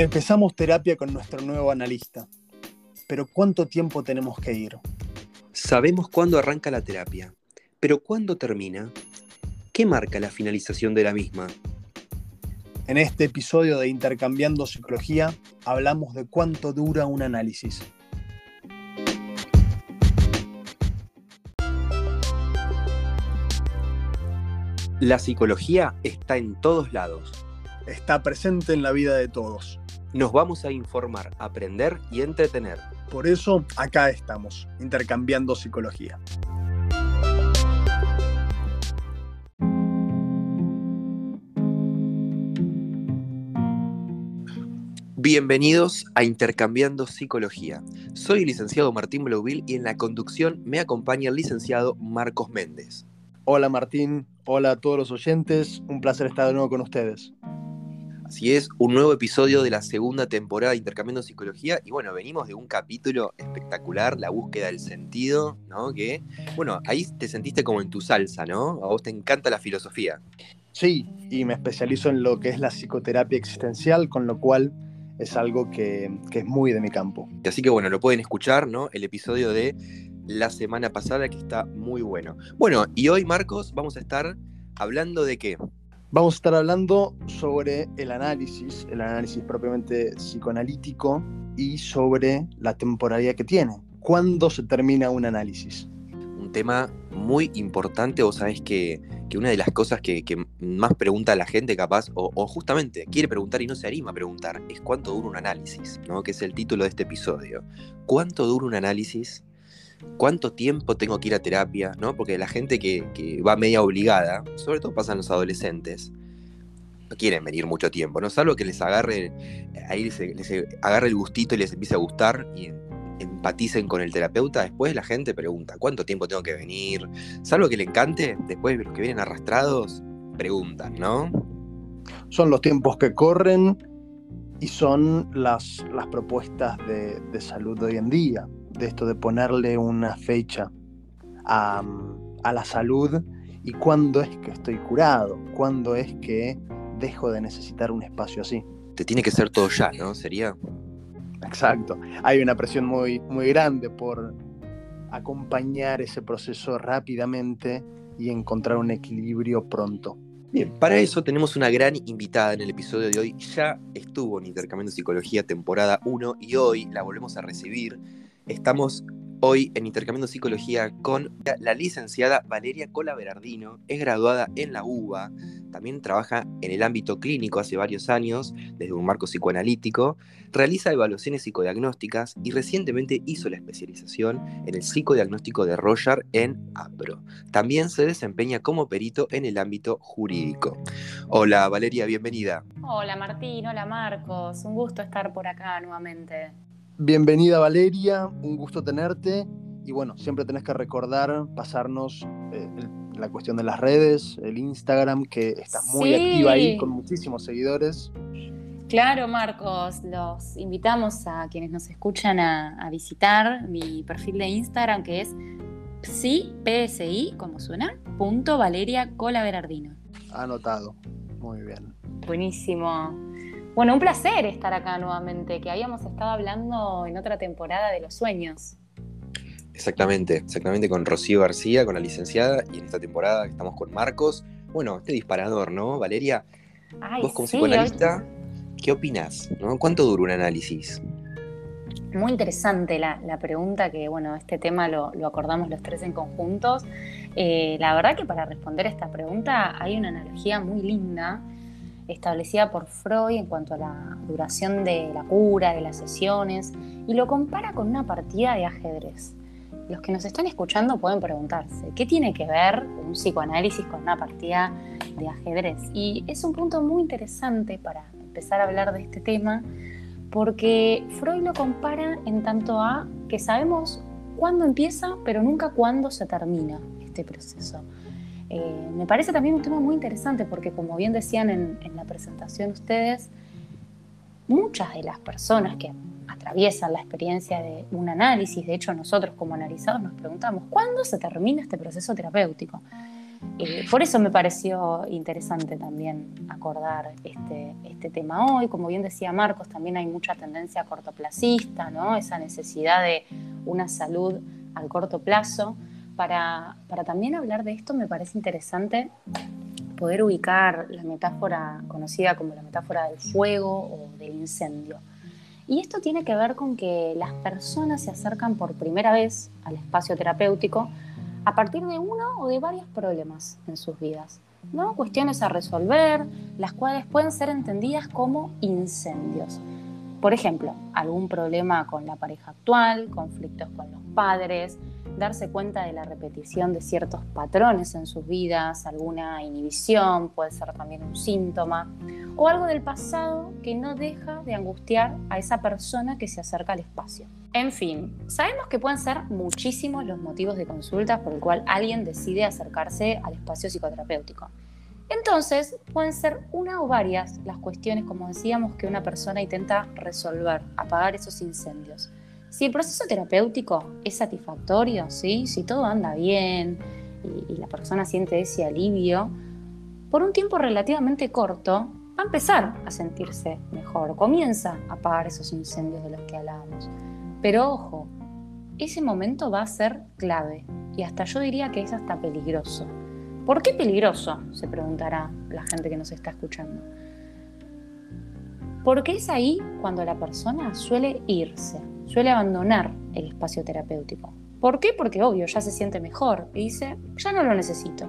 Empezamos terapia con nuestro nuevo analista, pero ¿cuánto tiempo tenemos que ir? Sabemos cuándo arranca la terapia, pero ¿cuándo termina? ¿Qué marca la finalización de la misma? En este episodio de Intercambiando Psicología hablamos de cuánto dura un análisis. La psicología está en todos lados. Está presente en la vida de todos. Nos vamos a informar, aprender y entretener. Por eso acá estamos, intercambiando psicología. Bienvenidos a Intercambiando Psicología. Soy el licenciado Martín Blauville y en la conducción me acompaña el licenciado Marcos Méndez. Hola Martín, hola a todos los oyentes, un placer estar de nuevo con ustedes. Así es, un nuevo episodio de la segunda temporada de Intercambiando Psicología. Y bueno, venimos de un capítulo espectacular, la búsqueda del sentido, ¿no? Que, bueno, ahí te sentiste como en tu salsa, ¿no? A vos te encanta la filosofía. Sí, y me especializo en lo que es la psicoterapia existencial, con lo cual es algo que, que es muy de mi campo. Así que bueno, lo pueden escuchar, ¿no? El episodio de la semana pasada que está muy bueno. Bueno, y hoy, Marcos, vamos a estar hablando de qué? Vamos a estar hablando sobre el análisis, el análisis propiamente psicoanalítico y sobre la temporalidad que tiene. ¿Cuándo se termina un análisis? Un tema muy importante, vos sabés que, que una de las cosas que, más pregunta la gente capaz, o, o, justamente quiere preguntar y no se anima a preguntar, es cuánto dura un análisis, ¿no? que es el título de este episodio. ¿Cuánto dura un análisis? Cuánto tiempo tengo que ir a terapia, ¿no? Porque la gente que, que, va media obligada, sobre todo pasan los adolescentes, no quieren venir mucho tiempo, ¿no? Salvo que les agarre, ahí les, les agarre el gustito y les empiece a gustar y empaticen con el terapeuta, después la gente pregunta, ¿cuánto tiempo tengo que venir? Salvo que le encante, después los que vienen arrastrados preguntan, ¿no? Son los tiempos que corren y son las, las propuestas de, de salud de hoy en día de esto de ponerle una fecha a, a, la salud y cuándo es que estoy curado, cuándo es que dejo de necesitar un espacio así. Te tiene que ser todo ya, ¿no? Sería. Exacto. Hay una presión muy, muy grande por acompañar ese proceso rápidamente y encontrar un equilibrio pronto. Bien, para eso tenemos una gran invitada en el episodio de hoy. Ya estuvo en Intercambiando Psicología temporada 1 y hoy la volvemos a recibir Estamos hoy en Intercambiando Psicología con la licenciada Valeria Cola Berardino. Es graduada en la UBA, también trabaja en el ámbito clínico hace varios años, desde un marco psicoanalítico, realiza evaluaciones psicodiagnósticas y recientemente hizo la especialización en el psicodiagnóstico de Roger en APRO. También se desempeña como perito en el ámbito jurídico. Hola Valeria, bienvenida. Hola Martín, hola Marcos, un gusto estar por acá nuevamente. Bienvenida Valeria, un gusto tenerte. Y bueno, siempre tenés que recordar pasarnos eh, la cuestión de las redes, el Instagram, que estás muy Sí. activa ahí con muchísimos seguidores. Claro, Marcos, los invitamos a quienes nos escuchan a, a visitar mi perfil de Instagram que es psi, PSI, como suena, punto Valeria Cola Berardino. Anotado. Muy bien. Buenísimo. Bueno, un placer estar acá nuevamente, que habíamos estado hablando en otra temporada de los sueños. Exactamente, exactamente con Rocío García, con la licenciada, y en esta temporada estamos con Marcos. Bueno, este disparador, ¿no, Valeria? Ay, Vos como sí, psicoanalista, ¿qué opinás? ¿no? ¿Cuánto dura un análisis? Muy interesante la, la, pregunta, que bueno, este tema lo, lo acordamos los tres en conjuntos. Eh, la verdad que para responder esta pregunta hay una analogía muy linda establecida por Freud en cuanto a la duración de la cura, de las sesiones, y lo compara con una partida de ajedrez. Los que nos están escuchando pueden preguntarse, ¿qué tiene que ver un psicoanálisis con una partida de ajedrez? Y es un punto muy interesante para empezar a hablar de este tema, porque Freud lo compara en tanto a que sabemos cuándo empieza, pero nunca cuándo se termina este proceso. Eh, me parece también un tema muy interesante porque, como bien decían en, en, la presentación ustedes, muchas de las personas que atraviesan la experiencia de un análisis, de hecho nosotros como analizados nos preguntamos, ¿cuándo se termina este proceso terapéutico? Eh, por eso me pareció interesante también acordar este, este tema hoy. Como bien decía Marcos, también hay mucha tendencia cortoplacista, ¿no? esa necesidad de una salud al corto plazo. Para, también hablar de esto me parece interesante poder ubicar la metáfora conocida como la metáfora del fuego o del incendio. Y esto tiene que ver con que las personas se acercan por primera vez al espacio terapéutico a partir de uno o de varios problemas en sus vidas. ¿no? Cuestiones a resolver, las cuales pueden ser entendidas como incendios. Por ejemplo, algún problema con la pareja actual, conflictos con los padres, darse cuenta de la repetición de ciertos patrones en sus vidas, alguna inhibición, puede ser también un síntoma, o algo del pasado que no deja de angustiar a esa persona que se acerca al espacio. En fin, sabemos que pueden ser muchísimos los motivos de consulta por el cual alguien decide acercarse al espacio psicoterapéutico. Entonces, pueden ser una o varias las cuestiones, como decíamos, que una persona intenta resolver, apagar esos incendios. Si el proceso terapéutico es satisfactorio, ¿sí? si todo anda bien y, la persona siente ese alivio, por un tiempo relativamente corto va a empezar a sentirse mejor, comienza a apagar esos incendios de los que hablábamos. Pero ojo, ese momento va a ser clave y hasta yo diría que es hasta peligroso. ¿Por qué peligroso? Se preguntará la gente que nos está escuchando. Porque es ahí cuando la persona suele irse, suele abandonar el espacio terapéutico. ¿Por qué? Porque obvio, ya se siente mejor y dice, ya no lo necesito.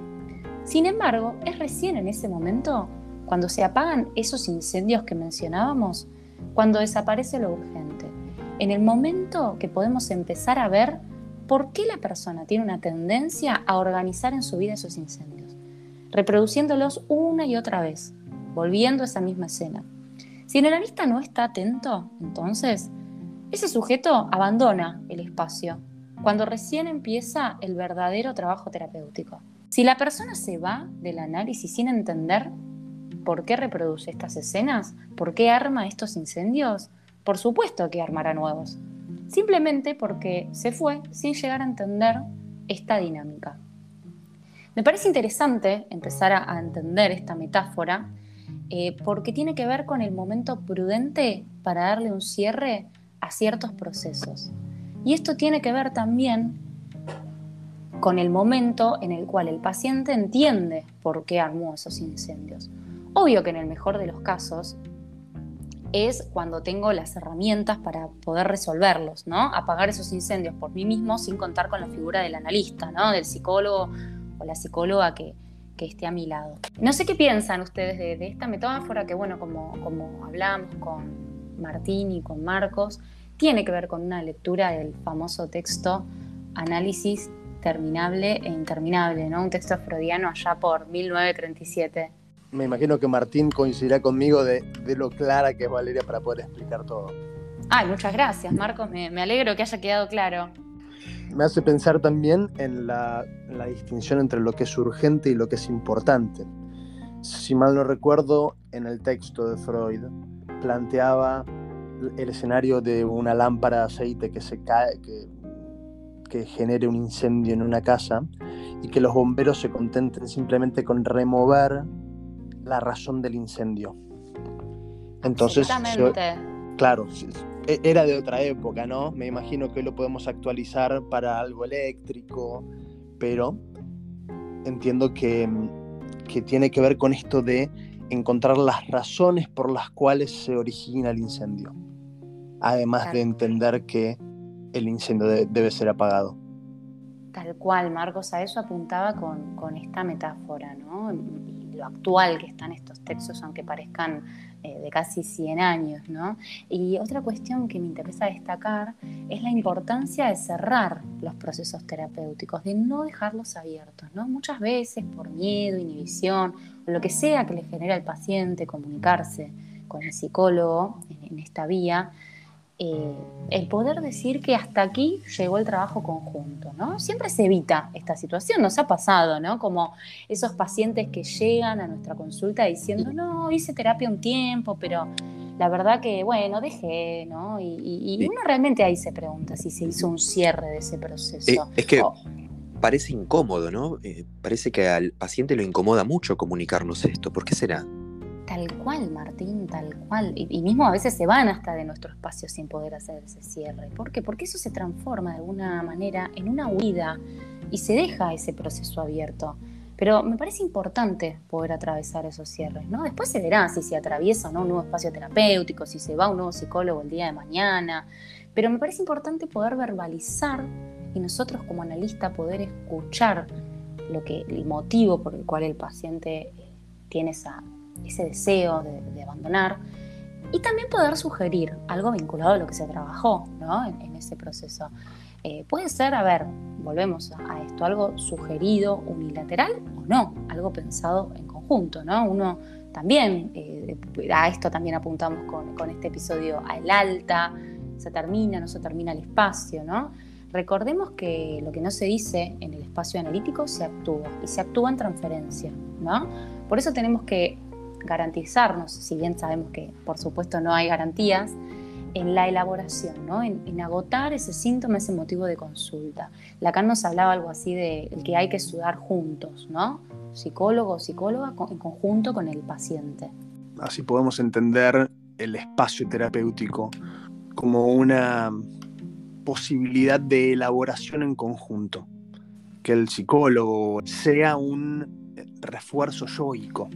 Sin embargo, es recién en ese momento, cuando se apagan esos incendios que mencionábamos, cuando desaparece lo urgente. En el momento que podemos empezar a ver por qué la persona tiene una tendencia a organizar en su vida esos incendios, reproduciéndolos una y otra vez, volviendo a esa misma escena. Si el analista no está atento, entonces ese sujeto abandona el espacio cuando recién empieza el verdadero trabajo terapéutico. Si la persona se va del análisis sin entender por qué reproduce estas escenas, por qué arma estos incendios, por supuesto que armará nuevos. Simplemente porque se fue sin llegar a entender esta dinámica. Me parece interesante empezar a, entender esta metáfora eh, porque tiene que ver con el momento prudente para darle un cierre a ciertos procesos. Y esto tiene que ver también con el momento en el cual el paciente entiende por qué armó esos incendios. Obvio que en el mejor de los casos es cuando tengo las herramientas para poder resolverlos, ¿no? Apagar esos incendios por mí mismo sin contar con la figura del analista, ¿no? Del psicólogo o la psicóloga que, esté a mi lado. No sé qué piensan ustedes de, esta metáfora que, bueno, como, como hablamos con Martín y con Marcos, tiene que ver con una lectura del famoso texto Análisis terminable e interminable, ¿no? Un texto freudiano allá por 1937. Me imagino que Martín coincidirá conmigo de, lo clara que es Valeria para poder explicar todo. Ay, muchas gracias, Marcos. Me, alegro que haya quedado claro. Me hace pensar también en la, en la distinción entre lo que es urgente y lo que es importante. Si mal no recuerdo, en el texto de Freud, planteaba el escenario de una lámpara de aceite que se cae, que, que genere un incendio en una casa y que los bomberos se contenten simplemente con remover la razón del incendio. Entonces, claro, e, era de otra época, ¿no? Me imagino que lo podemos actualizar para algo eléctrico, pero entiendo que, que tiene que ver con esto de encontrar las razones por las cuales se origina el incendio, además de entender que el incendio debe ser apagado. Tal cual, Marcos, a eso apuntaba con, con esta metáfora, ¿no? Actual que están estos textos, aunque parezcan eh, de casi 100 años. ¿no? Y otra cuestión que me interesa destacar es la importancia de cerrar los procesos terapéuticos, de no dejarlos abiertos. ¿no? Muchas veces por miedo, inhibición, lo que sea que le genera al paciente comunicarse con el psicólogo en esta vía, eh, el poder decir que hasta aquí llegó el trabajo conjunto, ¿no? Siempre se evita esta situación, nos ha pasado, ¿no? Como esos pacientes que llegan a nuestra consulta diciendo, no, hice terapia un tiempo, pero la verdad que, bueno, dejé, ¿no? Y, uno realmente ahí se pregunta si se hizo un cierre de ese proceso. es que parece incómodo, ¿no? Eh, parece que al paciente lo incomoda mucho comunicarnos esto. ¿Por qué será? Tal cual, Martín, tal cual. Y, mismo a veces se van hasta de nuestro espacio sin poder hacer ese cierre. ¿Por qué? Porque eso se transforma de alguna manera en una huida y se deja ese proceso abierto. Pero me parece importante poder atravesar esos cierres, ¿no? Después se verá si se atraviesa o no un nuevo espacio terapéutico, si se va un nuevo psicólogo el día de mañana. Pero me parece importante poder verbalizar y nosotros como analista poder escuchar lo que, el motivo por el cual el paciente tiene esa ese deseo de, abandonar y también poder sugerir algo vinculado a lo que se trabajó ¿no? en, ese proceso. Eh, puede ser, a ver, volvemos a, esto, algo sugerido unilateral o no, algo pensado en conjunto, ¿no? Uno también, eh, a esto también apuntamos con, con, este episodio, al alta, se termina, no se termina el espacio, ¿no? Recordemos que lo que no se dice en el espacio analítico se actúa y se actúa en transferencia, ¿no? Por eso tenemos que garantizarnos, si bien sabemos que por supuesto no hay garantías, en la elaboración, ¿no? en, agotar ese síntoma, ese motivo de consulta. Lacan nos hablaba algo así de que hay que sudar juntos, ¿no? psicólogo o psicóloga en conjunto con el paciente. Así podemos entender el espacio terapéutico como una posibilidad de elaboración en conjunto, que el psicólogo sea un refuerzo yoico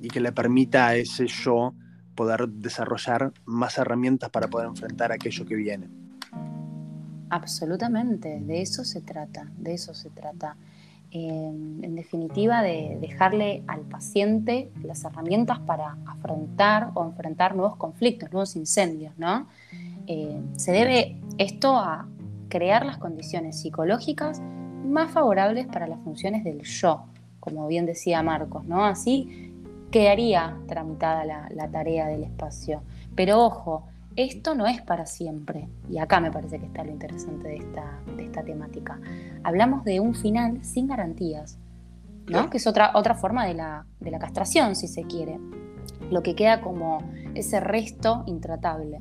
y que le permita a ese yo poder desarrollar más herramientas para poder enfrentar aquello que viene. Absolutamente, de eso se trata, de eso se trata. en definitiva, de dejarle al paciente las herramientas para afrontar o enfrentar nuevos conflictos, nuevos incendios, ¿no? Eh, se debe esto a crear las condiciones psicológicas más favorables para las funciones del yo, como bien decía Marcos, ¿no? Así quedaría tramitada la, tarea del espacio. Pero ojo, esto no es para siempre. Y acá me parece que está lo interesante de esta, de esta temática. Hablamos de un final sin garantías, ¿no? que es otra, otra forma de la, de la castración, si se quiere. Lo que queda como ese resto intratable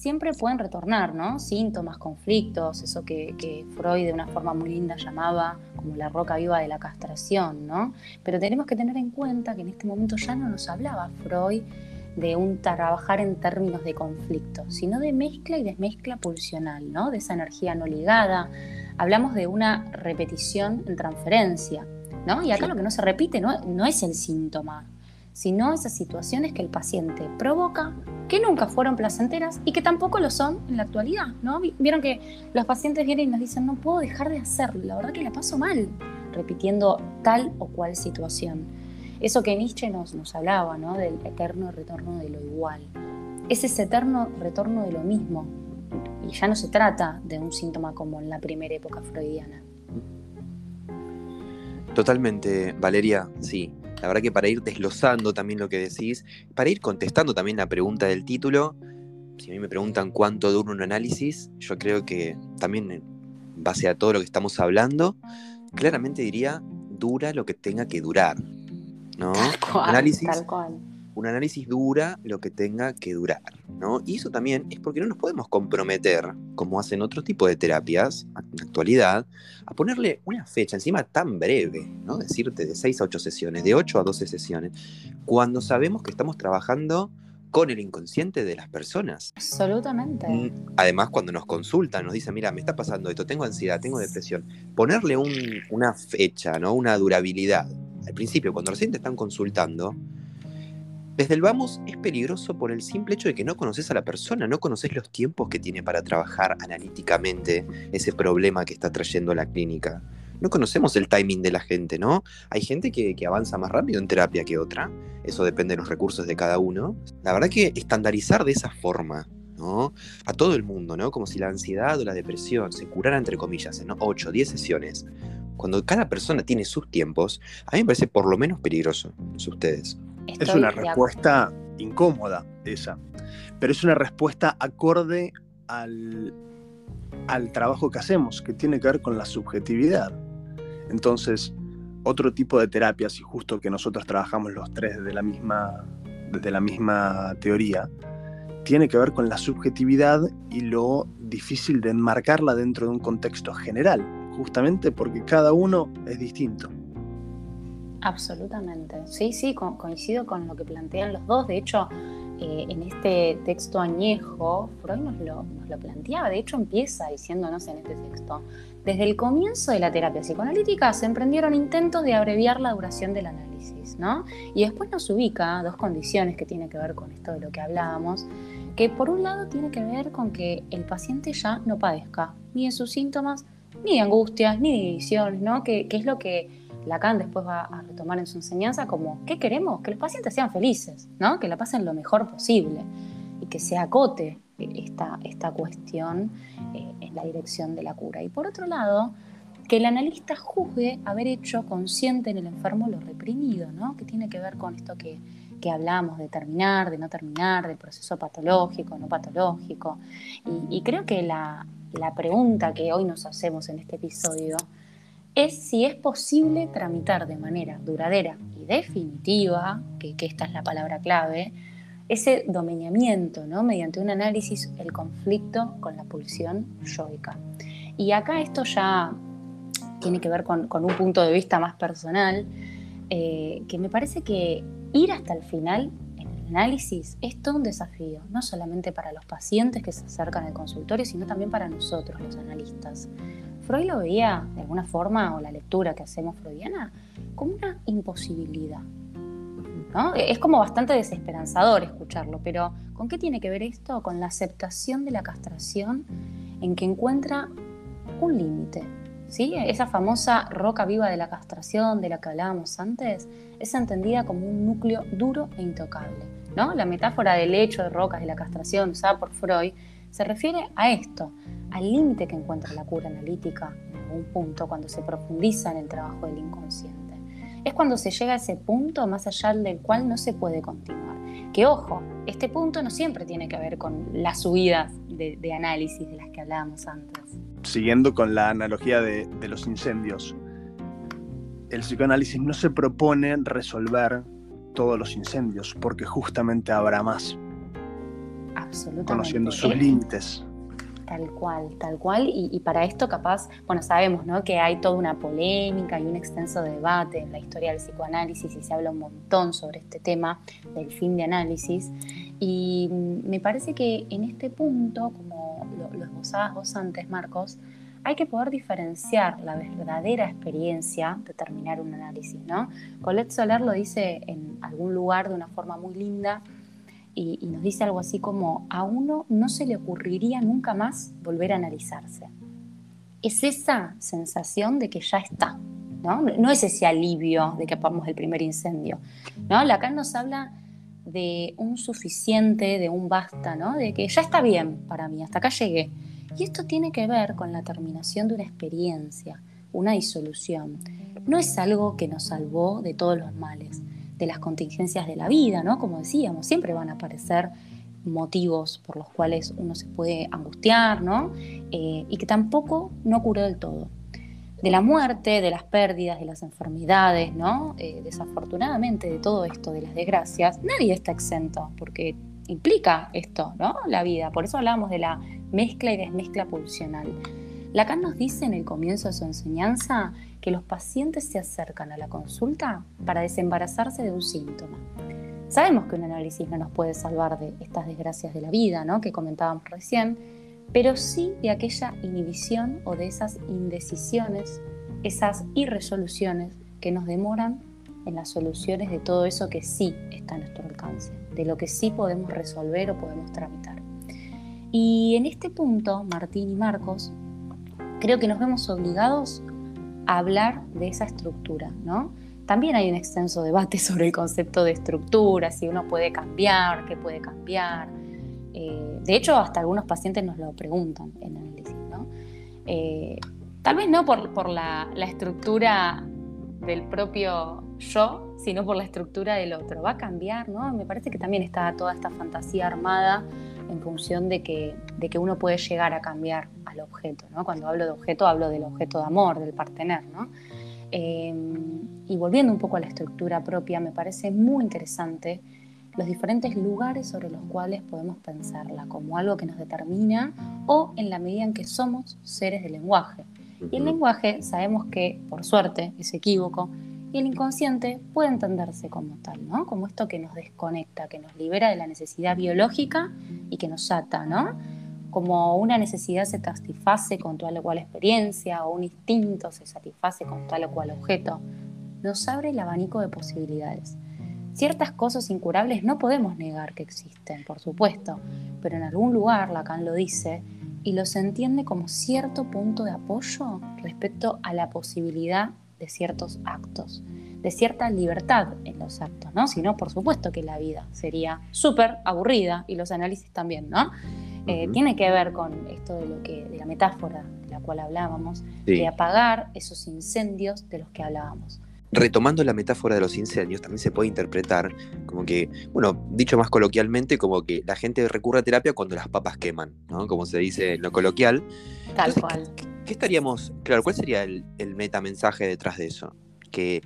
siempre pueden retornar, ¿no? Síntomas, conflictos, eso que, Freud de una forma muy linda llamaba como la roca viva de la castración, ¿no? Pero tenemos que tener en cuenta que en este momento ya no nos hablaba Freud de un trabajar en términos de conflicto, sino de mezcla y desmezcla pulsional, ¿no? De esa energía no ligada. Hablamos de una repetición en transferencia, ¿no? Y acá lo que no se repite no, no es el síntoma, sino esas situaciones que el paciente provoca que nunca fueron placenteras y que tampoco lo son en la actualidad, ¿no? Vieron que los pacientes vienen y nos dicen, no puedo dejar de hacerlo, la verdad que la paso mal, repitiendo tal o cual situación. Eso que Nietzsche nos, nos hablaba, ¿no? Del eterno retorno de lo igual. Es ese eterno retorno de lo mismo. Y ya no se trata de un síntoma como en la primera época freudiana. Totalmente, Valeria, sí. La verdad que para ir desglosando también lo que decís, para ir contestando también la pregunta del título, si a mí me preguntan cuánto dura un análisis, yo creo que también en base a todo lo que estamos hablando, claramente diría dura lo que tenga que durar. ¿no? análisis, tal cual un análisis dura lo que tenga que durar, ¿no? Y eso también es porque no nos podemos comprometer, como hacen otro tipo de terapias en la actualidad, a ponerle una fecha encima tan breve, ¿no? Decirte de 6 a 8 sesiones, de 8 a 12 sesiones, cuando sabemos que estamos trabajando con el inconsciente de las personas. Absolutamente. Mm, además, cuando nos consultan, nos dicen, mira, me está pasando esto, tengo ansiedad, tengo depresión. Ponerle una fecha, ¿no? Una durabilidad. Al principio, cuando recién te están consultando, desde el vamos es peligroso por el simple hecho de que no conoces a la persona, no conoces los tiempos que tiene para trabajar analíticamente ese problema que está trayendo a la clínica. No conocemos el timing de la gente, ¿no? Hay gente que, avanza más rápido en terapia que otra, eso depende de los recursos de cada uno. La verdad que estandarizar de esa forma, ¿no? A todo el mundo, ¿no? Como si la ansiedad o la depresión se curara entre comillas en 8 o 10 sesiones. Cuando cada persona tiene sus tiempos, a mí me parece por lo menos peligroso, no es una respuesta incómoda esa, pero es una respuesta acorde al, al trabajo que hacemos, que tiene que ver con la subjetividad. Entonces, otro tipo de terapias, y justo que nosotros trabajamos los tres desde la misma, desde la misma teoría, tiene que ver con la subjetividad y lo difícil de enmarcarla dentro de un contexto general, justamente porque cada uno es distinto. Absolutamente, sí, sí, coincido con lo que plantean los dos. De hecho, eh, en este texto añejo, Freud nos lo, planteaba, de hecho empieza diciéndonos en este texto, desde el comienzo de la terapia psicoanalítica se emprendieron intentos de abreviar la duración del análisis, ¿no? Y después nos ubica dos condiciones que tienen que ver con esto de lo que hablábamos, que por un lado tiene que ver con que el paciente ya no padezca ni de sus síntomas, ni de angustias, ni de divisiones, ¿no? Que, que es lo que Lacan después va a retomar en su enseñanza como, ¿qué queremos? Que los pacientes sean felices, ¿no? que la pasen lo mejor posible y que se acote esta, esta cuestión eh, en la dirección de la cura. Y por otro lado, que el analista juzgue haber hecho consciente en el enfermo lo reprimido, ¿no? que tiene que ver con esto que, que hablamos de terminar, de no terminar, del proceso patológico, no patológico. Y, y creo que la, la pregunta que hoy nos hacemos en este episodio es si es posible tramitar de manera duradera y definitiva, que, esta es la palabra clave, ese dominamiento, ¿no? mediante un análisis, el conflicto con la pulsión yoica. Y acá esto ya tiene que ver con, un punto de vista más personal, eh, que me parece que ir hasta el final análisis es todo un desafío, no solamente para los pacientes que se acercan al consultorio, sino también para nosotros, los analistas. Freud lo veía de alguna forma, o la lectura que hacemos freudiana, como una imposibilidad. Es como bastante desesperanzador escucharlo, pero ¿con qué tiene que ver esto? Con la aceptación de la castración en que encuentra un límite. ¿sí? Esa famosa roca viva de la castración de la que hablábamos antes es entendida como un núcleo duro e intocable. ¿No? La metáfora del hecho de rocas de la castración usada por Freud se refiere a esto, al límite que encuentra la cura analítica en algún punto cuando se profundiza en el trabajo del inconsciente. Es cuando se llega a ese punto más allá del cual no se puede continuar. Que ojo, este punto no siempre tiene que ver con las subidas de, análisis de las que hablábamos antes. Siguiendo con la analogía de los incendios, el psicoanálisis no se propone resolver todos los incendios, porque justamente habrá más. Absolutamente. Conociendo sus límites. Tal cual, tal cual. Y, para esto capaz, bueno, sabemos ¿no? que hay toda una polémica y un extenso debate en la historia del psicoanálisis y se habla un montón sobre este tema del fin de análisis. Y me parece que en este punto, como lo, lo esbozabas vos antes, Marcos, hay que poder diferenciar la verdadera experiencia de terminar un análisis, ¿no? Colette Soler lo dice en algún lugar de una forma muy linda, y, nos dice algo así como, a uno no se le ocurriría nunca más volver a analizarse. Es esa sensación de que ya está, ¿no? No es ese alivio de que apagamos el primer incendio, ¿no? Lacan nos habla de un suficiente, de un basta, ¿no? De que ya está bien para mí, hasta acá llegué. Y esto tiene que ver con la terminación de una experiencia, una disolución. No es algo que nos salvó de todos los males, de las contingencias de la vida, ¿no? Como decíamos, siempre van a aparecer motivos por los cuales uno se puede angustiar, ¿no? Eh, y que tampoco no curó del todo. De la muerte, de las pérdidas, de las enfermedades, ¿no? Eh, desafortunadamente de todo esto, de las desgracias, nadie está exento, porque implica esto, ¿no? La vida. Por eso hablamos de la mezcla y desmezcla pulsional. Lacan nos dice en el comienzo de su enseñanza que los pacientes se acercan a la consulta para desembarazarse de un síntoma. Sabemos que un análisis no nos puede salvar de estas desgracias de la vida, ¿no? que comentábamos recién, pero sí de aquella inhibición o de esas indecisiones, esas irresoluciones que nos demoran en las soluciones de todo eso que sí está a nuestro alcance, de lo que sí podemos resolver o podemos tramitar. Y en este punto, Martín y Marcos, creo que nos vemos obligados hablar de esa estructura, ¿no? También hay un extenso debate sobre el concepto de estructura, si uno puede cambiar, qué puede cambiar. Eh, de hecho, hasta algunos pacientes nos lo preguntan en análisis, ¿no? Eh, tal vez no por, la, la, estructura del propio yo, sino por la estructura del otro. ¿Va a cambiar? ¿no? Me parece que también está toda esta fantasía armada en función de que, de que uno puede llegar a cambiar al objeto. ¿no? Cuando hablo de objeto, hablo del objeto de amor, del partener. ¿no? Eh, y volviendo un poco a la estructura propia, me parece muy interesante los diferentes lugares sobre los cuales podemos pensarla como algo que nos determina o en la medida en que somos seres de lenguaje. Y el lenguaje sabemos que, por suerte, es equívoco y el inconsciente puede entenderse como tal, ¿no? Como esto que nos desconecta, que nos libera de la necesidad biológica y que nos ata, ¿no? Como una necesidad se satisface con tal o cual experiencia o un instinto se satisface con tal o cual objeto, nos abre el abanico de posibilidades. Ciertas cosas incurables no podemos negar que existen, por supuesto, pero en algún lugar, Lacan lo dice, y los entiende como cierto punto de apoyo respecto a la posibilidad de ciertos actos, de cierta libertad en los actos, ¿no? Si no, por supuesto que la vida sería súper aburrida y los análisis también, ¿no? Eh, tiene que ver con esto de lo que, de la metáfora de la cual hablábamos, de apagar esos incendios de los que hablábamos retomando la metáfora de los incendios, también se puede interpretar como que, bueno, dicho más coloquialmente, como que la gente recurre a terapia cuando las papas queman, ¿no? Como se dice en lo coloquial. Tal cual. ¿Qué, estaríamos, claro, cuál sería el, el, metamensaje detrás de eso? Que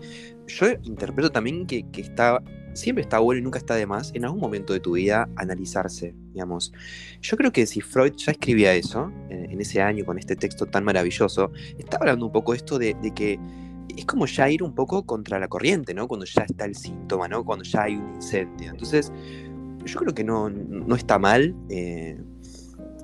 yo interpreto también que, está, siempre está bueno y nunca está de más en algún momento de tu vida analizarse, digamos. Yo creo que si Freud ya escribía eso, en, ese año con este texto tan maravilloso, está hablando un poco esto de, de que es como ya ir un poco contra la corriente, ¿no? Cuando ya está el síntoma, ¿no? Cuando ya hay un incendio. Entonces, yo creo que no, no está mal eh,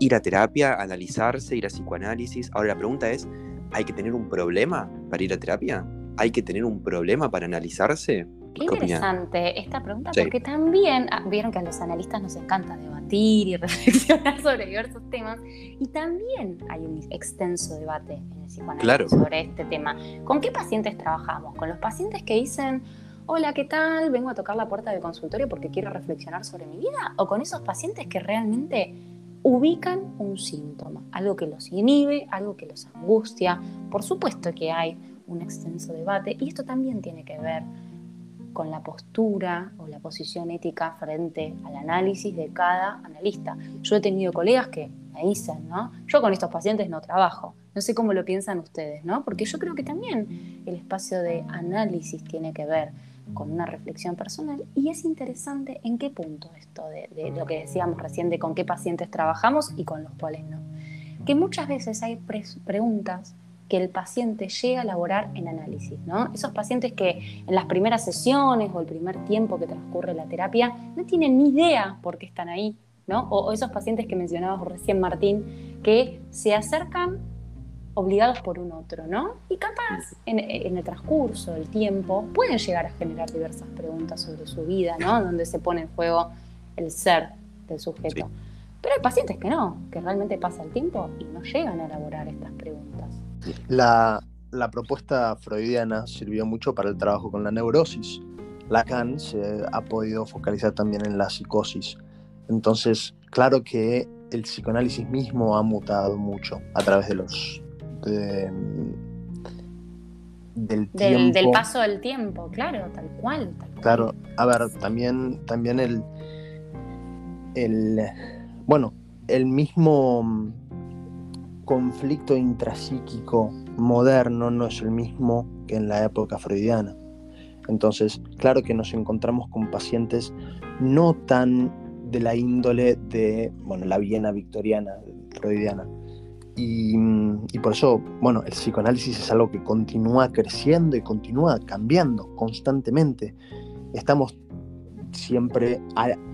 ir a terapia, analizarse, ir a psicoanálisis. Ahora la pregunta es, ¿hay que tener un problema para ir a terapia? ¿Hay que tener un problema para analizarse? Qué interesante esta pregunta, porque también ah, vieron que a los analistas nos encanta debatir y reflexionar sobre diversos temas, y también hay un extenso debate en el psicoanálisis sobre este tema. ¿Con qué pacientes trabajamos? Con los pacientes que dicen, hola, ¿qué tal? Vengo a tocar la puerta del consultorio porque quiero reflexionar sobre mi vida, o con esos pacientes que realmente ubican un síntoma, algo que los inhibe, algo que los angustia. Por supuesto que hay un extenso debate, y esto también tiene que ver con la postura o la posición ética frente al análisis de cada analista. Yo he tenido colegas que me dicen, ¿no? Yo con estos pacientes no trabajo. No sé cómo lo piensan ustedes, ¿no? Porque yo creo que también el espacio de análisis tiene que ver con una reflexión personal y es interesante en qué punto esto de, de lo que decíamos recién de con qué pacientes trabajamos y con los cuales no. Que muchas veces hay preguntas que el paciente llega a elaborar en análisis. ¿no? Esos pacientes que en las primeras sesiones o el primer tiempo que transcurre la terapia no tienen ni idea por qué están ahí. ¿no? O, esos pacientes que mencionabas recién, Martín, que se acercan obligados por un otro, ¿no? Y capaz en, el transcurso del tiempo pueden llegar a generar diversas preguntas sobre su vida, ¿no? Donde se pone en juego el ser del sujeto. Pero hay pacientes que no, que realmente pasa el tiempo y no llegan a elaborar estas preguntas. La, propuesta freudiana sirvió mucho para el trabajo con la neurosis. Lacan se ha podido focalizar también en la psicosis. Entonces, claro que el psicoanálisis mismo ha mutado mucho a través de los del tiempo. Del paso del tiempo, claro, tal cual, Claro, a ver, también, también el, el, bueno, el mismo conflicto intrapsíquico moderno no es el mismo que en la época freudiana. Entonces, claro que nos encontramos con pacientes no tan de la índole de, bueno, la Viena victoriana, freudiana. Y, y, por eso, bueno, el psicoanálisis es algo que continúa creciendo y continúa cambiando constantemente. Estamos siempre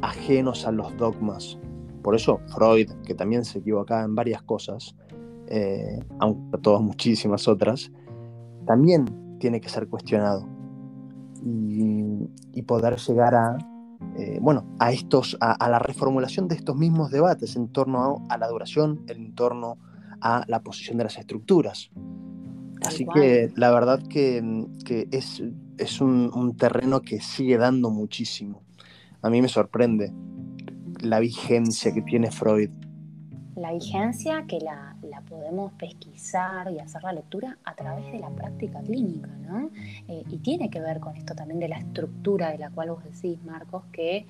ajenos a los dogmas. Por eso Freud, que también se equivocaba en varias cosas, eh, aunque todas muchísimas otras, también tiene que ser cuestionado y, poder llegar a, eh, bueno, a, estos, a, la reformulación de estos mismos debates en torno a, la duración, en torno a la posición de las estructuras. Así que la verdad que, es, es un, un, terreno que sigue dando muchísimo. A mí me sorprende la vigencia que tiene Freud. La vigencia que la, podemos pesquisar y hacer la lectura a través de la práctica clínica, ¿no? Eh, y tiene que ver con esto también de la estructura de la cual vos decís, Marcos, que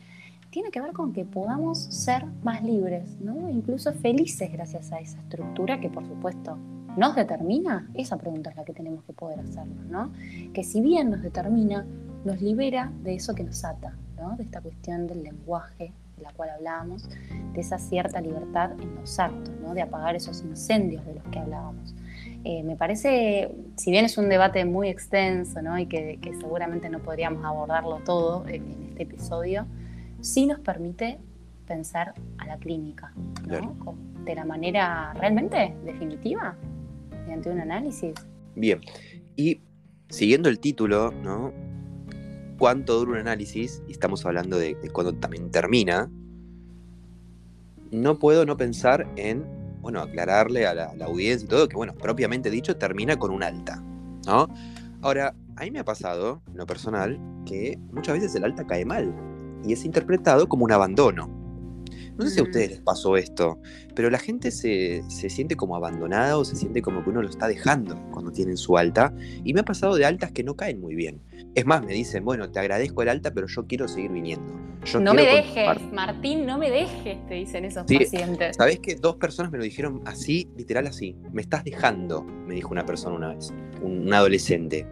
tiene que ver con que podamos ser más libres, ¿no? Incluso felices gracias a esa estructura que por supuesto nos determina, esa pregunta es la que tenemos que poder hacernos, ¿no? Que si bien nos determina, nos libera de eso que nos ata, ¿no? De esta cuestión del lenguaje, de la cual hablábamos, de esa cierta libertad en los actos, ¿no? de apagar esos incendios de los que hablábamos. Eh, me parece, si bien es un debate muy extenso ¿no? y que, seguramente no podríamos abordarlo todo en, este episodio, sí nos permite pensar a la clínica de la manera realmente definitiva, mediante un análisis. Bien, y siguiendo el título, ¿no? ¿Cuánto dura un análisis? Y estamos hablando de, de cuándo también termina. No puedo no pensar en bueno, aclararle a la, audiencia y todo, que bueno, propiamente dicho, termina con un alta, ¿no? Ahora, a mí me ha pasado, en lo personal, que muchas veces el alta cae mal y es interpretado como un abandono. No sé si a ustedes les pasó esto, pero la gente se, siente como abandonada o se siente como que uno lo está dejando cuando tienen su alta. Y me ha pasado de altas que no caen muy bien. Es más, me dicen, bueno, te agradezco el alta, pero yo quiero seguir viniendo. no me dejes, Martín, no me dejes, te dicen esos pacientes. Sabés que dos personas me lo dijeron así, literal así. Me estás dejando, me dijo una persona una vez, un adolescente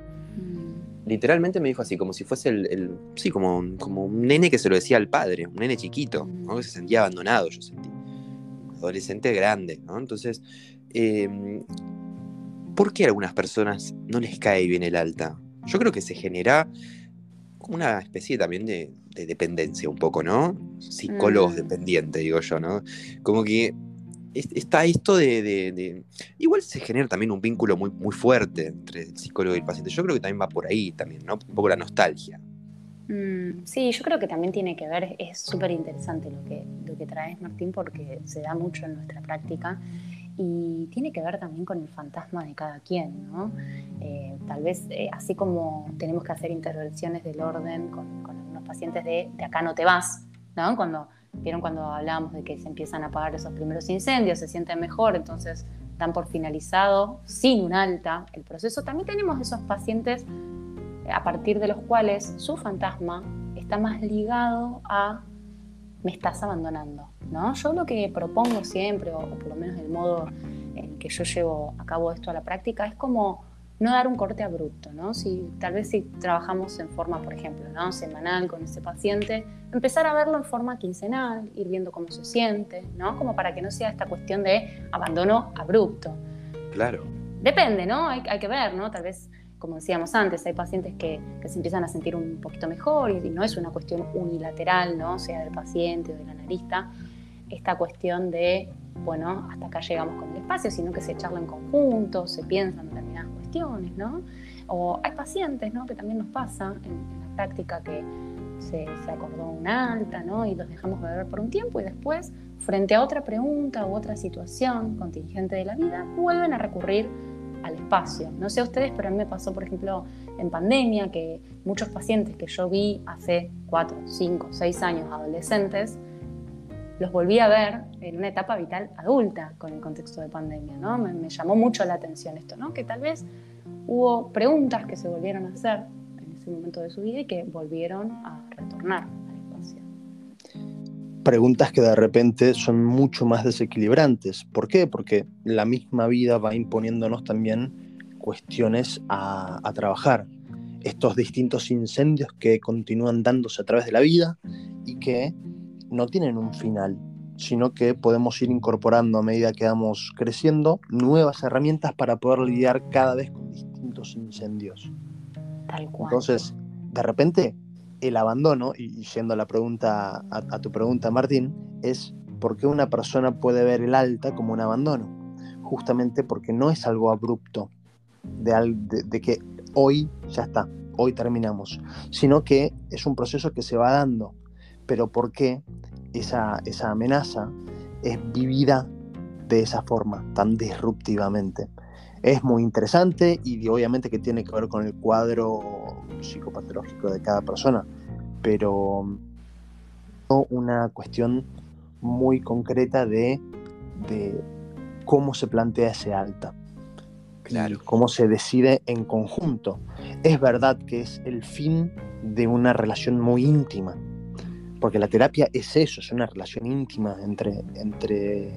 literalmente me dijo así, como si fuese el, sí, como, como un nene que se lo decía al padre, un nene chiquito, ¿no? que se sentía abandonado, yo sentí. Adolescente grande, ¿no? Entonces, em, ¿por qué a algunas personas no les cae bien el alta? Yo creo que se genera como una especie también de, dependencia un poco, ¿no? Psicólogos mm. dependientes, digo yo, ¿no? Como que está esto de, Igual se genera también un vínculo muy, muy fuerte entre el psicólogo y el paciente. Yo creo que también va por ahí también, ¿no? Un poco la nostalgia. Mm, sí, yo creo que también tiene que ver, es súper interesante lo que, lo que traes, Martín, porque se da mucho en nuestra práctica y tiene que ver también con el fantasma de cada quien, ¿no? Eh, tal vez eh, así como tenemos que hacer intervenciones del orden con, con pacientes de, de acá no te vas, ¿no? Cuando Vieron cuando hablábamos de que se empiezan a apagar esos primeros incendios, se sienten mejor, entonces dan por finalizado sin un alta el proceso. También tenemos esos pacientes a partir de los cuales su fantasma está más ligado a me estás abandonando. ¿no? Yo lo que propongo siempre, o, o por lo menos el modo en que yo llevo a cabo esto a la práctica, es como no dar un corte abrupto, ¿no? Si, tal vez si trabajamos en forma, por ejemplo, ¿no? semanal con ese paciente, empezar a verlo en forma quincenal, ir viendo cómo se siente, ¿no? Como para que no sea esta cuestión de abandono abrupto. Claro. Depende, ¿no? Hay, hay que ver, ¿no? Tal vez, como decíamos antes, hay pacientes que, que, se empiezan a sentir un poquito mejor y, no es una cuestión unilateral, ¿no? Sea del paciente o del analista, esta cuestión de, bueno, hasta acá llegamos con el espacio, sino que se charla en conjunto, se piensan determinadas ¿no? O hay pacientes, ¿no? Que también nos pasa en, la práctica que se, acordó una alta, ¿no? Y los dejamos beber por un tiempo y después, frente a otra pregunta u otra situación contingente de la vida, vuelven a recurrir al espacio. No sé a ustedes, pero a mí me pasó, por ejemplo, en pandemia, que muchos pacientes que yo vi hace 4, 5, 6 años, adolescentes, los volví a ver en una etapa vital adulta con el contexto de pandemia, ¿no? Me, llamó mucho la atención esto, ¿no? Que tal vez hubo preguntas que se volvieron a hacer en ese momento de su vida y que volvieron a retornar al espacio. Preguntas que de repente son mucho más desequilibrantes. ¿Por qué? Porque la misma vida va imponiéndonos también cuestiones a, a trabajar. Estos distintos incendios que continúan dándose a través de la vida y que no tienen un final, sino que podemos ir incorporando a medida que vamos creciendo nuevas herramientas para poder lidiar cada vez con distintos incendios. Tal cual. Entonces, de repente, el abandono, y yendo a la pregunta, a, tu pregunta, Martín, es por qué una persona puede ver el alta como un abandono. Justamente porque no es algo abrupto de, de que hoy ya está, hoy terminamos, sino que es un proceso que se va dando pero por qué esa, esa amenaza es vivida de esa forma, tan disruptivamente. Es muy interesante y obviamente que tiene que ver con el cuadro psicopatológico de cada persona, pero una cuestión muy concreta de, de cómo se plantea ese alta. Claro. cómo se decide en conjunto. Es verdad que es el fin de una relación muy íntima, porque la terapia es eso, es una relación íntima entre, entre,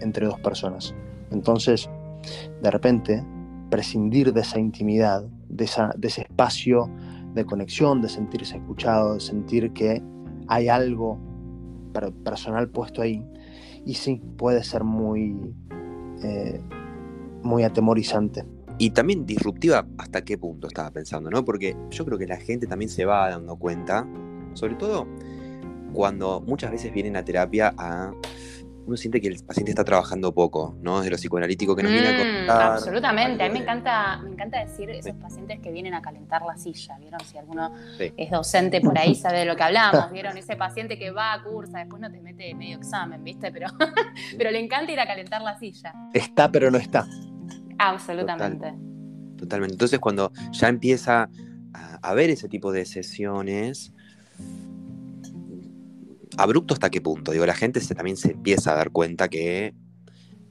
entre dos personas. Entonces, de repente, prescindir de esa intimidad, de, esa, de ese espacio de conexión, de sentirse escuchado, de sentir que hay algo personal puesto ahí, y sí, puede ser muy, eh, muy atemorizante. Y también disruptiva hasta qué punto estaba pensando, ¿no? Porque yo creo que la gente también se va dando cuenta, sobre todo cuando muchas veces vienen a terapia a uno siente que el paciente está trabajando poco, ¿no? De lo psicoanalítico que nos viene a Mm, contar. absolutamente. A mí me encanta, me encanta decir esos pacientes que vienen a calentar la silla, ¿vieron? Si alguno Sí. es docente por ahí, sabe de lo que hablamos, ¿vieron? Ese paciente que va a cursa, después no te mete medio examen, ¿viste? Pero, pero le encanta ir a calentar la silla. Está pero no está. Absolutamente. Totalmente. Entonces, cuando ya empieza a haber ese tipo de sesiones, abrupto hasta qué punto. Digo, la gente se, también se empieza a dar cuenta que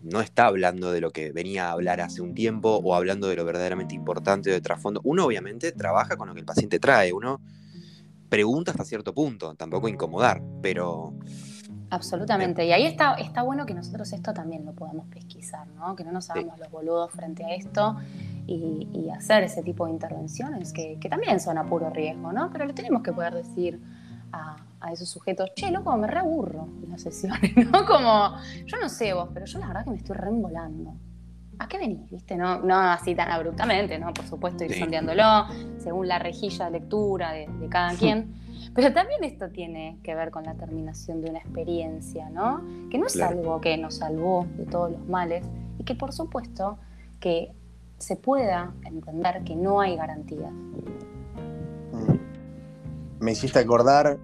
no está hablando de lo que venía a hablar hace un tiempo o hablando de lo verdaderamente importante de trasfondo. Uno obviamente trabaja con lo que el paciente trae, uno pregunta hasta cierto punto, tampoco incomodar, pero Absolutamente. Y ahí está, está bueno que nosotros esto también lo podamos pesquisar, ¿no? Que no nos hagamos los boludos frente a esto y, y hacer ese tipo de intervenciones que, que también son a puro riesgo, ¿no? Pero le tenemos que poder decir a, a esos sujetos, che, loco, me reaburro en las sesiones, ¿no? Como, yo no sé vos, pero yo la verdad que me estoy reembolando. ¿A qué venís? ¿Viste? No, no así tan abruptamente, ¿no? Por supuesto, ir Sí. sondeándolo según la rejilla de lectura de, de cada quien. Pero también esto tiene que ver con la terminación de una experiencia, ¿no? Que no es Claro. algo que nos salvó de todos los males y que por supuesto que se pueda entender que no hay garantías. Mm. Me hiciste acordar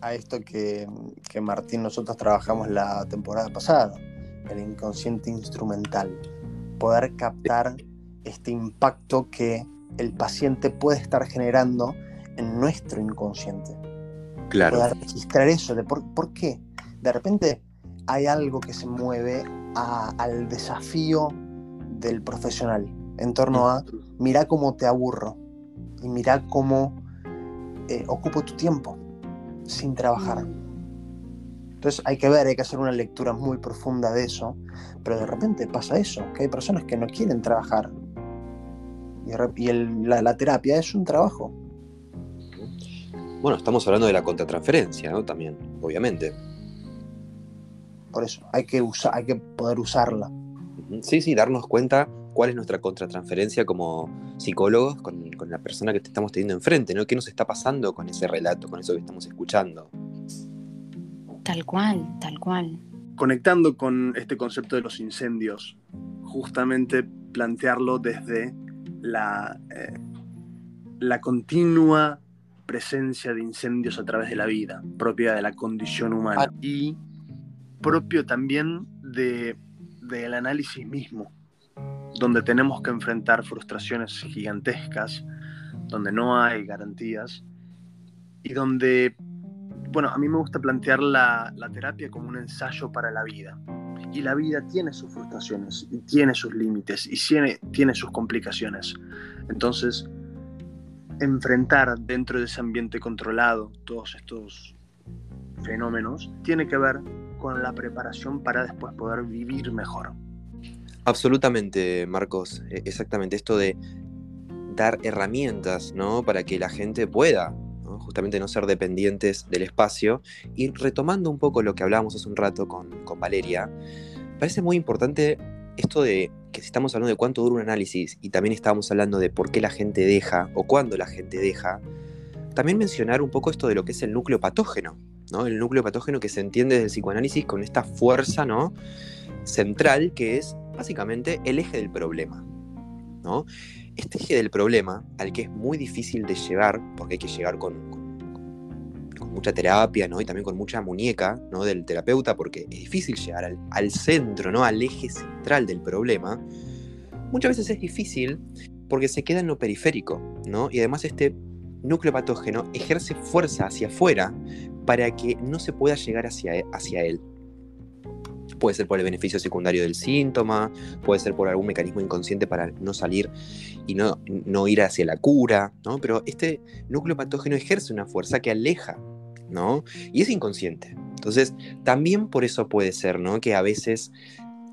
a esto que, que Martín nosotros trabajamos la temporada pasada, el inconsciente instrumental. Poder captar este impacto que el paciente puede estar generando en nuestro inconsciente. claro, Poder registrar eso, de por, por qué. De repente hay algo que se mueve a- al desafío del profesional en torno a mira cómo te aburro y mira cómo eh, ocupo tu tiempo sin trabajar. Entonces hay que ver, hay que hacer una lectura muy profunda de eso, pero de repente pasa eso, que hay personas que no quieren trabajar. Y, el- la, la terapia es un trabajo. bueno, estamos hablando de la contratransferencia, ¿no? También, obviamente. Por eso hay que, usar, hay que poder usarla. Sí, sí, darnos cuenta cuál es nuestra contratransferencia como psicólogos con, con la persona que te estamos teniendo enfrente, ¿no? ¿Qué nos está pasando con ese relato, con eso que estamos escuchando? Tal cual, tal cual. conectando con este concepto de los incendios, justamente plantearlo desde la, eh, la continua presencia de incendios a través de la vida, propia de la condición humana y propio también de, del análisis mismo, donde tenemos que enfrentar frustraciones gigantescas, donde no hay garantías y donde bueno, a mí me gusta plantear la, terapia como un ensayo para la vida. Y la vida tiene sus frustraciones, y tiene sus límites, y tiene, tiene sus complicaciones. Entonces, enfrentar dentro de ese ambiente controlado todos estos fenómenos tiene que ver con la preparación para después poder vivir mejor. Absolutamente, Marcos, e- exactamente, esto de dar herramientas, ¿no? Para que la gente pueda, justamente no ser dependientes del espacio. Y retomando un poco lo que hablábamos hace un rato con, con Valeria, parece muy importante esto de que si estamos hablando de cuánto dura un análisis y también estábamos hablando de por qué la gente deja o cuándo la gente deja, también mencionar un poco esto de lo que es el núcleo patógeno, ¿no? El núcleo patógeno que se entiende desde el psicoanálisis con esta fuerza, ¿no? Central que es básicamente el eje del problema, ¿no? Este eje del problema, al que es muy difícil de llegar, porque hay que llegar con, mucha terapia, ¿no? Y también con mucha muñeca, ¿no? Del terapeuta, porque es difícil llegar al, centro, ¿no? Al eje central del problema. Muchas veces es difícil porque se queda en lo periférico, ¿no? Y además este núcleo patógeno ejerce fuerza hacia afuera para que no se pueda llegar hacia él. Puede ser por el beneficio secundario del síntoma, puede ser por algún mecanismo inconsciente para no salir y no, no ir hacia la cura, ¿no? Pero este núcleo patógeno ejerce una fuerza que aleja, ¿no? Y es inconsciente. Entonces, también por eso puede ser, ¿no? Que a veces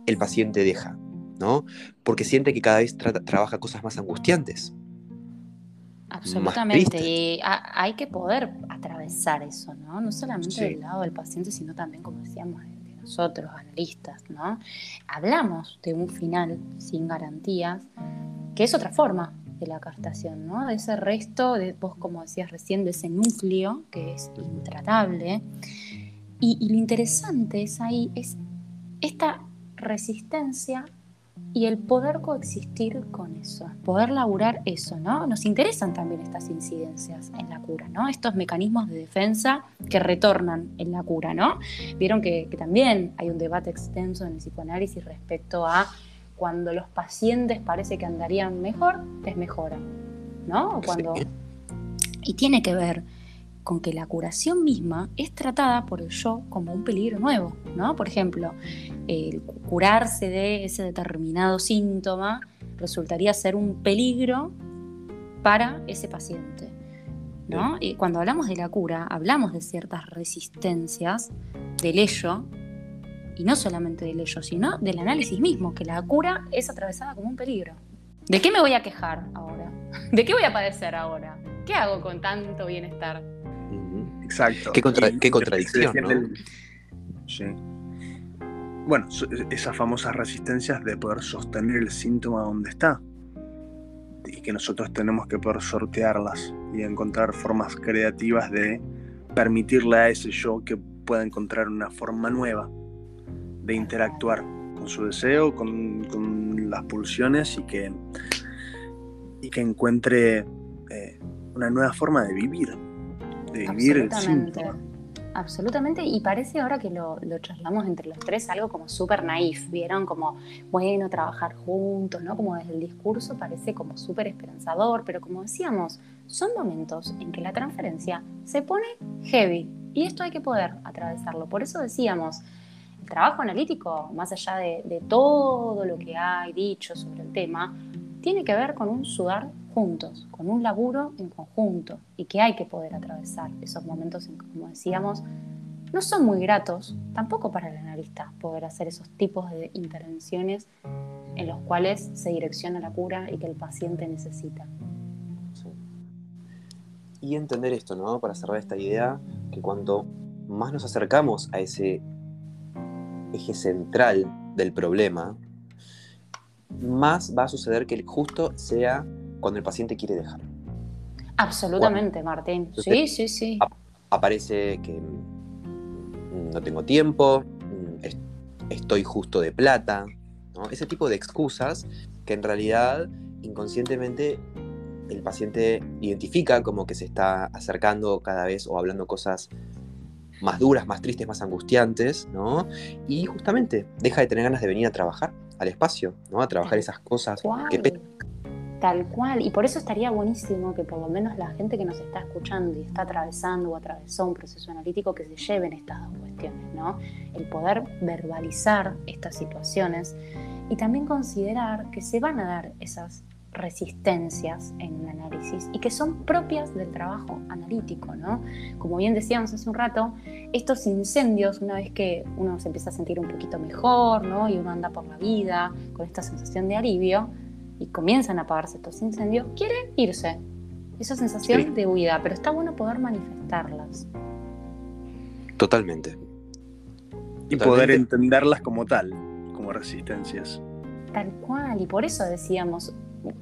el paciente deja, ¿no? Porque siente que cada vez tra- trabaja cosas más angustiantes. Absolutamente. Y ha- hay que poder atravesar eso, ¿no? No solamente Sí. del lado del paciente, sino también, como decíamos, de, de nosotros, analistas, ¿no? Hablamos de un final sin garantías, que es otra forma de la captación, ¿no? De ese resto, de vos como decías recién, de ese núcleo que es intratable. Y, y lo interesante es ahí, es esta resistencia y el poder coexistir con eso, poder laburar eso, ¿no? Nos interesan también estas incidencias en la cura, ¿no? Estos mecanismos de defensa que retornan en la cura, ¿no? Vieron que, también hay un debate extenso en el psicoanálisis respecto a cuando los pacientes parece que andarían mejor, les mejoran, ¿no? Cuando... Y tiene que ver con que la curación misma es tratada por el yo como un peligro nuevo, ¿no? Por ejemplo, el curarse de ese determinado síntoma resultaría ser un peligro para ese paciente, ¿no? Y cuando hablamos de la cura, hablamos de ciertas resistencias del ello, y no solamente del ello, sino del análisis mismo, que la cura es atravesada como un peligro. ¿De qué me voy a quejar ahora? ¿De qué voy a padecer ahora? ¿Qué hago con tanto bienestar? Exacto. Qué, contradicción, ¿no? Sí. Bueno, esas famosas resistencias de poder sostener el síntoma donde está. Y que nosotros tenemos que poder sortearlas y encontrar formas creativas de permitirle a ese yo que pueda encontrar una forma nueva de interactuar con su deseo, con, las pulsiones y que, y que encuentre eh, una nueva forma de vivir de vivir Absolutamente, y parece ahora que lo, lo trasladamos entre los tres algo como súper naif, ¿vieron? Como, bueno, trabajar juntos, ¿no? Como desde el discurso parece como súper esperanzador, pero como decíamos, son momentos en que la transferencia se pone heavy y esto hay que poder atravesarlo. Por eso decíamos, el trabajo analítico, más allá de, de todo lo que hay dicho sobre el tema, tiene que ver con un sudar con un laburo en conjunto y que hay que poder atravesar esos momentos en que, como decíamos, no son muy gratos, tampoco para el analista, poder hacer esos tipos de intervenciones en los cuales se direcciona la cura y que el paciente necesita. Y entender esto, ¿no? Para cerrar esta idea, que cuanto más nos acercamos a ese eje central del problema, más va a suceder que el justo sea cuando el paciente quiere dejar. Absolutamente, Martín. Sí, sí, sí. Aparece que mm, no tengo tiempo, mm, estoy justo de plata, ese tipo de excusas que en realidad inconscientemente el paciente identifica como que se está acercando cada vez o hablando cosas más duras, más tristes, más angustiantes, ¿no? Y justamente deja de tener ganas de venir a trabajar al espacio, ¿no? A trabajar esas cosas que Tal cual, y por eso estaría buenísimo que por lo menos la gente que nos está escuchando y está atravesando o atravesó un proceso analítico que se lleven estas dos cuestiones, ¿no? El poder verbalizar estas situaciones y también considerar que se van a dar esas resistencias en un análisis y que son propias del trabajo analítico, ¿no? Como bien decíamos hace un rato, estos incendios, una vez que uno se empieza a sentir un poquito mejor, ¿no? Y uno anda por la vida con esta sensación de alivio, y comienzan a apagarse estos incendios, quiere irse. Esa sensación de huida, pero está bueno poder manifestarlas. Totalmente. Y poder entenderlas como tal, como resistencias. Tal cual, y por eso decíamos,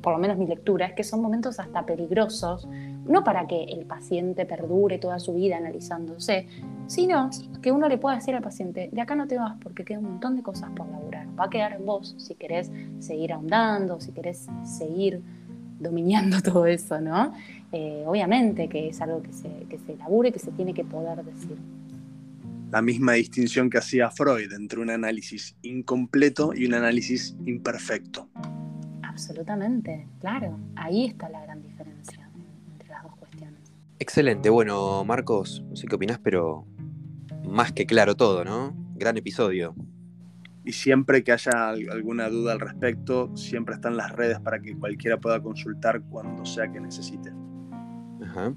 por lo menos mi lectura, es que son momentos hasta peligrosos, no para que el paciente perdure toda su vida analizándose, sino que uno le pueda decir al paciente, de acá no te vas porque queda un montón de cosas por laburar, va a quedar en vos si querés seguir ahondando, si querés seguir dominando todo eso, ¿no? Eh, obviamente que es algo que se, que se labure, que se tiene que poder decir. La misma distinción que hacía Freud entre un análisis incompleto y un análisis imperfecto. Absolutamente, claro, ahí está la gran Excelente, bueno, Marcos, no sé qué opinás, pero más que claro todo, ¿no? Gran episodio. Y siempre que haya alguna duda al respecto, siempre están las redes para que cualquiera pueda consultar cuando sea que necesite. Ajá.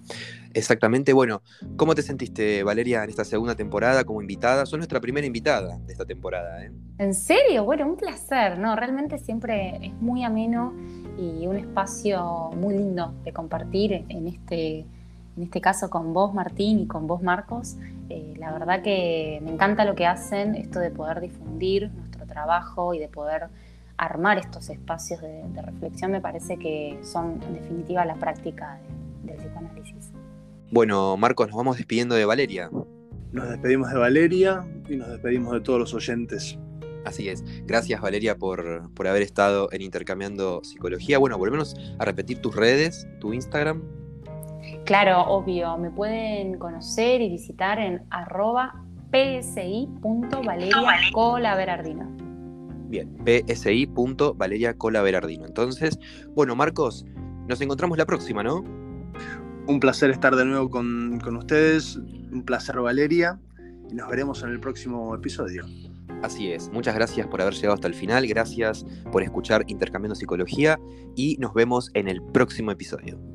Exactamente, bueno, ¿cómo te sentiste, Valeria, en esta segunda temporada como invitada? Sos nuestra primera invitada de esta temporada, ¿eh? ¿En serio? Bueno, un placer, ¿no? Realmente siempre es muy ameno y un espacio muy lindo de compartir en este en este caso con vos Martín y con vos Marcos. Eh, la verdad que me encanta lo que hacen, esto de poder difundir nuestro trabajo y de poder armar estos espacios de, reflexión me parece que son en definitiva la práctica del psicoanálisis. Bueno, Marcos, nos vamos despidiendo de Valeria. Nos despedimos de Valeria y nos despedimos de todos los oyentes. Así es. Gracias Valeria por, por haber estado en Intercambiando Psicología. Bueno, volvemos a repetir tus redes, tu Instagram. Claro, obvio. Me pueden conocer y visitar en arroba psi.valeriacolaberardino. Bien, psi.valeriacolaberardino. Entonces, bueno, Marcos, nos encontramos la próxima, ¿no? Un placer estar de nuevo con, con ustedes. Un placer, Valeria. Y nos veremos en el próximo episodio. Así es, muchas gracias por haber llegado hasta el final, gracias por escuchar Intercambiando Psicología y nos vemos en el próximo episodio.